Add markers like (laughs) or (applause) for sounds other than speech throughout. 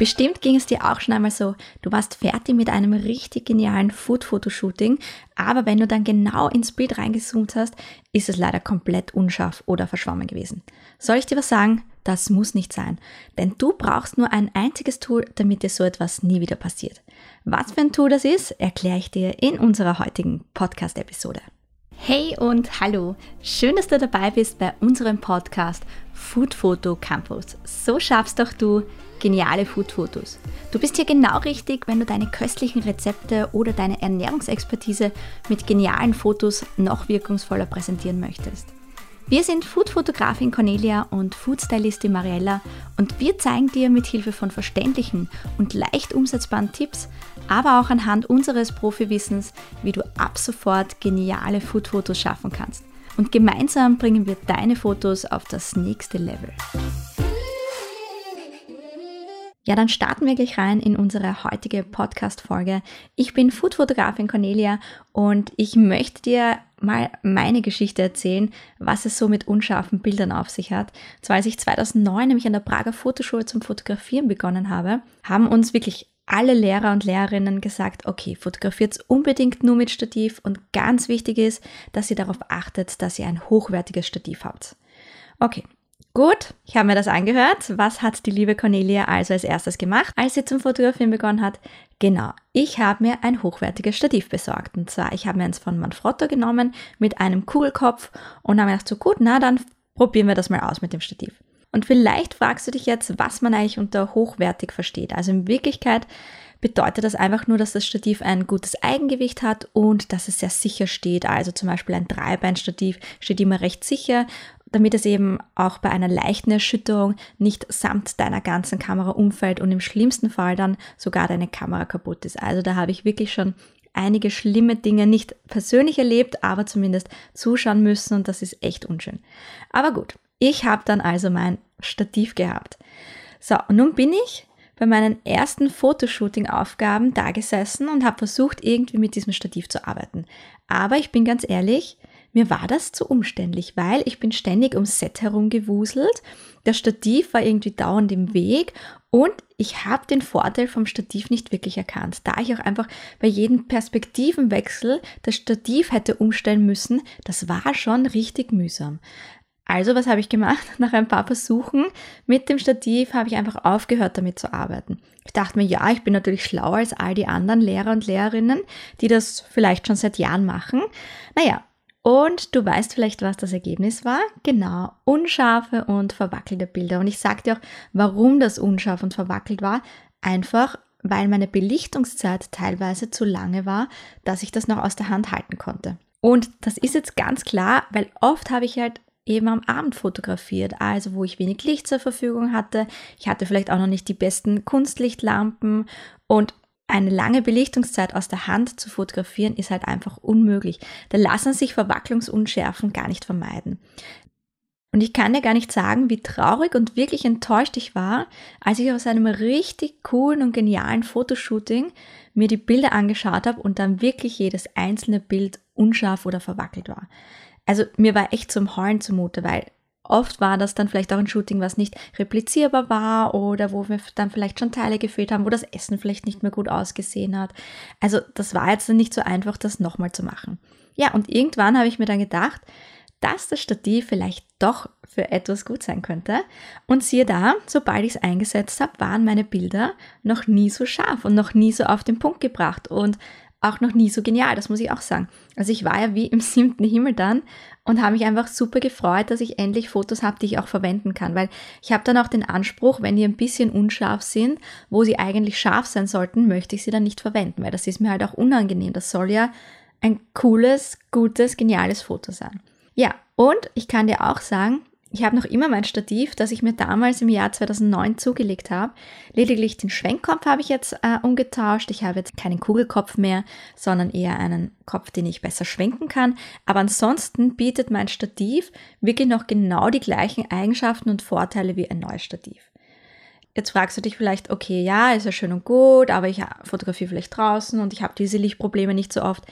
Bestimmt ging es dir auch schon einmal so, du warst fertig mit einem richtig genialen Food-Fotoshooting, aber wenn du dann genau ins Bild reingezoomt hast, ist es leider komplett unscharf oder verschwommen gewesen. Soll ich dir was sagen? Das muss nicht sein, denn du brauchst nur ein einziges Tool, damit dir so etwas nie wieder passiert. Was für ein Tool das ist, erkläre ich dir in unserer heutigen Podcast-Episode. Hey und hallo, schön, dass du dabei bist bei unserem Podcast Food Photo Campus. So schaffst doch du geniale Food-Fotos. Du bist hier genau richtig, wenn du deine köstlichen Rezepte oder deine Ernährungsexpertise mit genialen Fotos noch wirkungsvoller präsentieren möchtest. Wir sind Food-Fotografin Cornelia und Food-Stylistin Mariella und wir zeigen dir mit Hilfe von verständlichen und leicht umsetzbaren Tipps, aber auch anhand unseres Profiwissens, wie du ab sofort geniale Food-Fotos schaffen kannst. Und gemeinsam bringen wir deine Fotos auf das nächste Level. Ja, dann starten wir gleich rein in unsere heutige Podcast-Folge. Ich bin Food-Fotografin Cornelia und ich möchte dir mal meine Geschichte erzählen, was es so mit unscharfen Bildern auf sich hat. Zwar als ich 2009 nämlich an der Prager Fotoschule zum Fotografieren begonnen habe, haben uns wirklich alle Lehrer und Lehrerinnen gesagt, okay, fotografiert unbedingt nur mit Stativ und ganz wichtig ist, dass ihr darauf achtet, dass ihr ein hochwertiges Stativ habt. Okay, Gut, ich habe mir das angehört. Was hat die liebe Cornelia also als erstes gemacht, als sie zum Fotografieren begonnen hat? Genau, ich habe mir ein hochwertiges Stativ besorgt. Und zwar, ich habe mir eins von Manfrotto genommen mit einem Kugelkopf und habe mir gedacht, so gut, na dann probieren wir das mal aus mit dem Stativ. Und vielleicht fragst du dich jetzt, was man eigentlich unter hochwertig versteht. Also in Wirklichkeit bedeutet das einfach nur, dass das Stativ ein gutes Eigengewicht hat und dass es sehr sicher steht. Also zum Beispiel ein Dreibeinstativ steht immer recht sicher damit es eben auch bei einer leichten Erschütterung nicht samt deiner ganzen Kamera umfällt und im schlimmsten Fall dann sogar deine Kamera kaputt ist. Also da habe ich wirklich schon einige schlimme Dinge nicht persönlich erlebt, aber zumindest zuschauen müssen und das ist echt unschön. Aber gut, ich habe dann also mein Stativ gehabt. So, und nun bin ich bei meinen ersten Fotoshooting-Aufgaben da gesessen und habe versucht, irgendwie mit diesem Stativ zu arbeiten. Aber ich bin ganz ehrlich, mir war das zu umständlich, weil ich bin ständig ums Set herumgewuselt. Das Stativ war irgendwie dauernd im Weg und ich habe den Vorteil vom Stativ nicht wirklich erkannt, da ich auch einfach bei jedem Perspektivenwechsel das Stativ hätte umstellen müssen. Das war schon richtig mühsam. Also, was habe ich gemacht? (laughs) Nach ein paar Versuchen mit dem Stativ habe ich einfach aufgehört, damit zu arbeiten. Ich dachte mir, ja, ich bin natürlich schlauer als all die anderen Lehrer und Lehrerinnen, die das vielleicht schon seit Jahren machen. Naja, und du weißt vielleicht, was das Ergebnis war? Genau, unscharfe und verwackelte Bilder. Und ich dir auch, warum das unscharf und verwackelt war. Einfach, weil meine Belichtungszeit teilweise zu lange war, dass ich das noch aus der Hand halten konnte. Und das ist jetzt ganz klar, weil oft habe ich halt eben am Abend fotografiert, also wo ich wenig Licht zur Verfügung hatte. Ich hatte vielleicht auch noch nicht die besten Kunstlichtlampen und eine lange Belichtungszeit aus der Hand zu fotografieren ist halt einfach unmöglich. Da lassen sich Verwacklungsunschärfen gar nicht vermeiden. Und ich kann dir gar nicht sagen, wie traurig und wirklich enttäuscht ich war, als ich aus einem richtig coolen und genialen Fotoshooting mir die Bilder angeschaut habe und dann wirklich jedes einzelne Bild unscharf oder verwackelt war. Also mir war echt zum Heulen zumute, weil Oft war das dann vielleicht auch ein Shooting, was nicht replizierbar war oder wo wir dann vielleicht schon Teile gefehlt haben, wo das Essen vielleicht nicht mehr gut ausgesehen hat. Also das war jetzt nicht so einfach, das nochmal zu machen. Ja, und irgendwann habe ich mir dann gedacht, dass das Stativ vielleicht doch für etwas gut sein könnte. Und siehe da, sobald ich es eingesetzt habe, waren meine Bilder noch nie so scharf und noch nie so auf den Punkt gebracht. Und auch noch nie so genial, das muss ich auch sagen. Also ich war ja wie im (laughs) siebten Himmel dann und habe mich einfach super gefreut, dass ich endlich Fotos habe, die ich auch verwenden kann, weil ich habe dann auch den Anspruch, wenn die ein bisschen unscharf sind, wo sie eigentlich scharf sein sollten, möchte ich sie dann nicht verwenden, weil das ist mir halt auch unangenehm. Das soll ja ein cooles, gutes, geniales Foto sein. Ja, und ich kann dir auch sagen, ich habe noch immer mein Stativ, das ich mir damals im Jahr 2009 zugelegt habe. Lediglich den Schwenkkopf habe ich jetzt äh, umgetauscht. Ich habe jetzt keinen Kugelkopf mehr, sondern eher einen Kopf, den ich besser schwenken kann. Aber ansonsten bietet mein Stativ wirklich noch genau die gleichen Eigenschaften und Vorteile wie ein neues Stativ. Jetzt fragst du dich vielleicht, okay, ja, ist ja schön und gut, aber ich fotografiere vielleicht draußen und ich habe diese Lichtprobleme nicht so oft.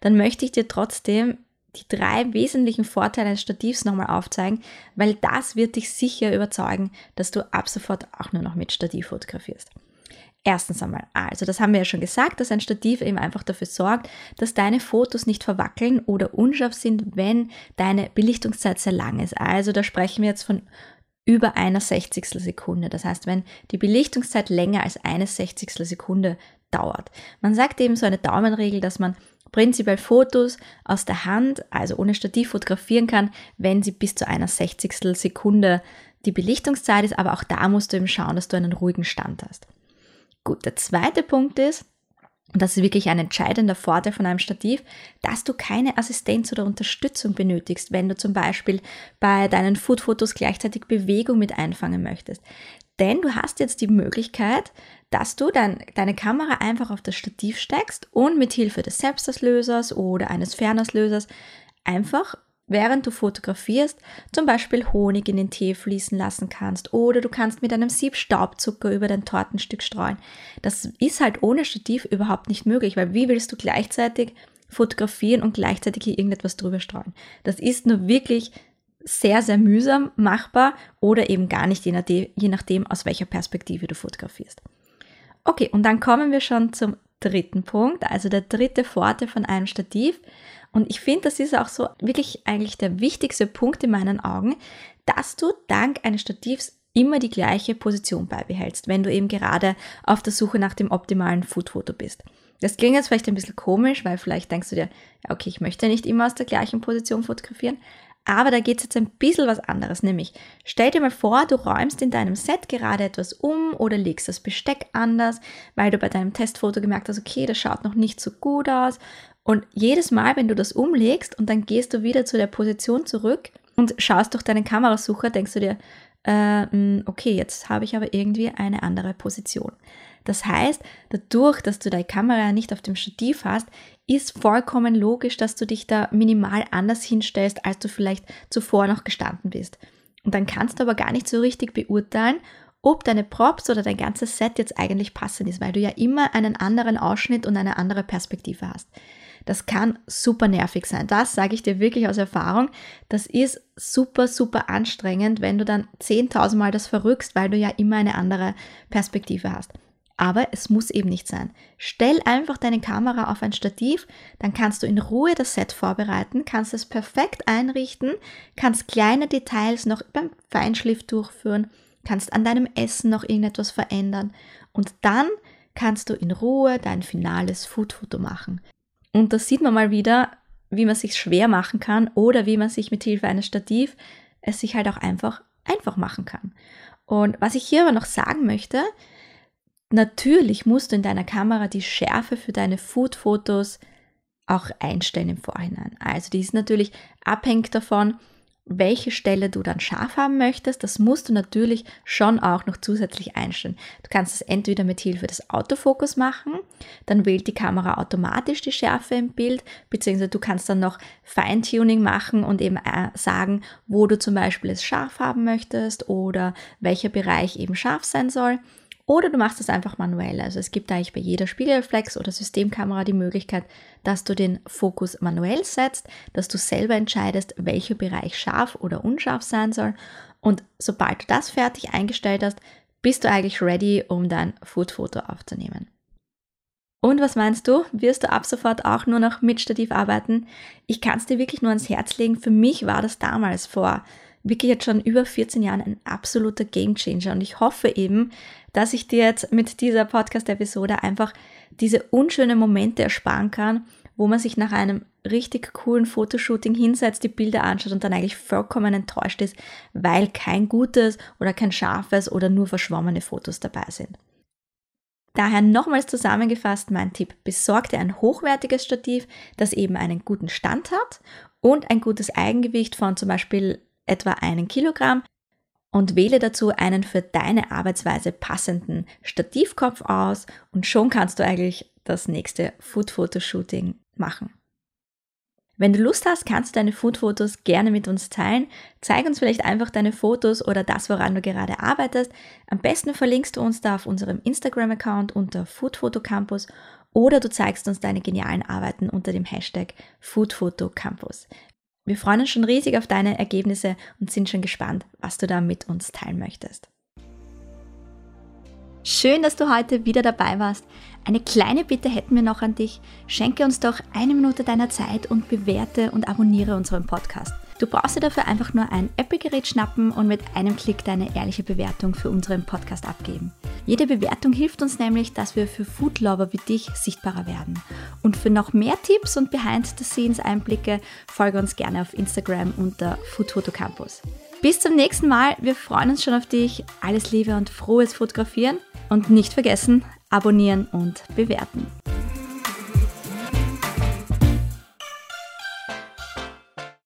Dann möchte ich dir trotzdem die drei wesentlichen Vorteile eines Stativs nochmal aufzeigen, weil das wird dich sicher überzeugen, dass du ab sofort auch nur noch mit Stativ fotografierst. Erstens einmal, also das haben wir ja schon gesagt, dass ein Stativ eben einfach dafür sorgt, dass deine Fotos nicht verwackeln oder unscharf sind, wenn deine Belichtungszeit sehr lang ist. Also da sprechen wir jetzt von über einer Sechzigstel Sekunde. Das heißt, wenn die Belichtungszeit länger als eine Sechzigstel Sekunde dauert. Man sagt eben so eine Daumenregel, dass man prinzipiell Fotos aus der Hand, also ohne Stativ fotografieren kann, wenn sie bis zu einer Sechzigstel Sekunde die Belichtungszeit ist, aber auch da musst du eben schauen, dass du einen ruhigen Stand hast. Gut, der zweite Punkt ist, und das ist wirklich ein entscheidender Vorteil von einem Stativ, dass du keine Assistenz oder Unterstützung benötigst, wenn du zum Beispiel bei deinen Foodfotos gleichzeitig Bewegung mit einfangen möchtest. Denn du hast jetzt die Möglichkeit, dass du dein, deine Kamera einfach auf das Stativ steckst und mit Hilfe des Selbstauslösers oder eines Fernauslösers einfach während du fotografierst, zum Beispiel Honig in den Tee fließen lassen kannst oder du kannst mit einem Sieb Staubzucker über dein Tortenstück streuen. Das ist halt ohne Stativ überhaupt nicht möglich, weil wie willst du gleichzeitig fotografieren und gleichzeitig hier irgendetwas drüber streuen? Das ist nur wirklich sehr, sehr mühsam machbar oder eben gar nicht, je nachdem, je nachdem aus welcher Perspektive du fotografierst. Okay, und dann kommen wir schon zum dritten Punkt, also der dritte Vorteil von einem Stativ. Und ich finde, das ist auch so wirklich eigentlich der wichtigste Punkt in meinen Augen, dass du dank eines Stativs immer die gleiche Position beibehältst, wenn du eben gerade auf der Suche nach dem optimalen Foodfoto bist. Das klingt jetzt vielleicht ein bisschen komisch, weil vielleicht denkst du dir, okay, ich möchte nicht immer aus der gleichen Position fotografieren, aber da geht es jetzt ein bisschen was anderes, nämlich stell dir mal vor, du räumst in deinem Set gerade etwas um oder legst das Besteck anders, weil du bei deinem Testfoto gemerkt hast, okay, das schaut noch nicht so gut aus. Und jedes Mal, wenn du das umlegst und dann gehst du wieder zu der Position zurück und schaust durch deinen Kamerasucher, denkst du dir, äh, okay, jetzt habe ich aber irgendwie eine andere Position. Das heißt, dadurch, dass du deine Kamera nicht auf dem Stativ hast, ist vollkommen logisch, dass du dich da minimal anders hinstellst, als du vielleicht zuvor noch gestanden bist. Und dann kannst du aber gar nicht so richtig beurteilen, ob deine Props oder dein ganzes Set jetzt eigentlich passend ist, weil du ja immer einen anderen Ausschnitt und eine andere Perspektive hast. Das kann super nervig sein. Das sage ich dir wirklich aus Erfahrung. Das ist super, super anstrengend, wenn du dann 10.000 Mal das verrückst, weil du ja immer eine andere Perspektive hast. Aber es muss eben nicht sein. Stell einfach deine Kamera auf ein Stativ, dann kannst du in Ruhe das Set vorbereiten, kannst es perfekt einrichten, kannst kleine Details noch beim Feinschliff durchführen, kannst an deinem Essen noch irgendetwas verändern und dann kannst du in Ruhe dein finales Foodfoto machen. Und da sieht man mal wieder, wie man sich schwer machen kann oder wie man sich mit Hilfe eines Stativ es sich halt auch einfach einfach machen kann. Und was ich hier aber noch sagen möchte, natürlich musst du in deiner Kamera die Schärfe für deine Food-Fotos auch einstellen im Vorhinein. Also die ist natürlich abhängig davon, welche Stelle du dann scharf haben möchtest, das musst du natürlich schon auch noch zusätzlich einstellen. Du kannst es entweder mit Hilfe des Autofokus machen, dann wählt die Kamera automatisch die Schärfe im Bild, beziehungsweise du kannst dann noch Feintuning machen und eben äh, sagen, wo du zum Beispiel es scharf haben möchtest oder welcher Bereich eben scharf sein soll. Oder du machst es einfach manuell. Also es gibt eigentlich bei jeder Spiegelreflex oder Systemkamera die Möglichkeit, dass du den Fokus manuell setzt, dass du selber entscheidest, welcher Bereich scharf oder unscharf sein soll. Und sobald du das fertig eingestellt hast, bist du eigentlich ready, um dein Foodfoto aufzunehmen. Und was meinst du? Wirst du ab sofort auch nur noch mit Stativ arbeiten? Ich kann es dir wirklich nur ans Herz legen. Für mich war das damals vor wirklich jetzt schon über 14 Jahren ein absoluter Gamechanger. Und ich hoffe eben, dass ich dir jetzt mit dieser Podcast-Episode einfach diese unschönen Momente ersparen kann, wo man sich nach einem richtig coolen Fotoshooting hinsetzt, die Bilder anschaut und dann eigentlich vollkommen enttäuscht ist, weil kein gutes oder kein scharfes oder nur verschwommene Fotos dabei sind. Daher nochmals zusammengefasst mein Tipp, besorg dir ein hochwertiges Stativ, das eben einen guten Stand hat und ein gutes Eigengewicht von zum Beispiel etwa einen Kilogramm und wähle dazu einen für deine Arbeitsweise passenden Stativkopf aus und schon kannst du eigentlich das nächste Food-Fotoshooting machen. Wenn du Lust hast, kannst du deine Food-Fotos gerne mit uns teilen. Zeig uns vielleicht einfach deine Fotos oder das, woran du gerade arbeitest. Am besten verlinkst du uns da auf unserem Instagram-Account unter Foodfotocampus oder du zeigst uns deine genialen Arbeiten unter dem Hashtag Foodfotocampus. Wir freuen uns schon riesig auf deine Ergebnisse und sind schon gespannt, was du da mit uns teilen möchtest. Schön, dass du heute wieder dabei warst. Eine kleine Bitte hätten wir noch an dich. Schenke uns doch eine Minute deiner Zeit und bewerte und abonniere unseren Podcast. Du brauchst dir dafür einfach nur ein Apple-Gerät schnappen und mit einem Klick deine ehrliche Bewertung für unseren Podcast abgeben. Jede Bewertung hilft uns nämlich, dass wir für Foodlover wie dich sichtbarer werden. Und für noch mehr Tipps und Behind-the-Scenes-Einblicke folge uns gerne auf Instagram unter Food Campus. Bis zum nächsten Mal. Wir freuen uns schon auf dich. Alles Liebe und frohes Fotografieren. Und nicht vergessen, abonnieren und bewerten.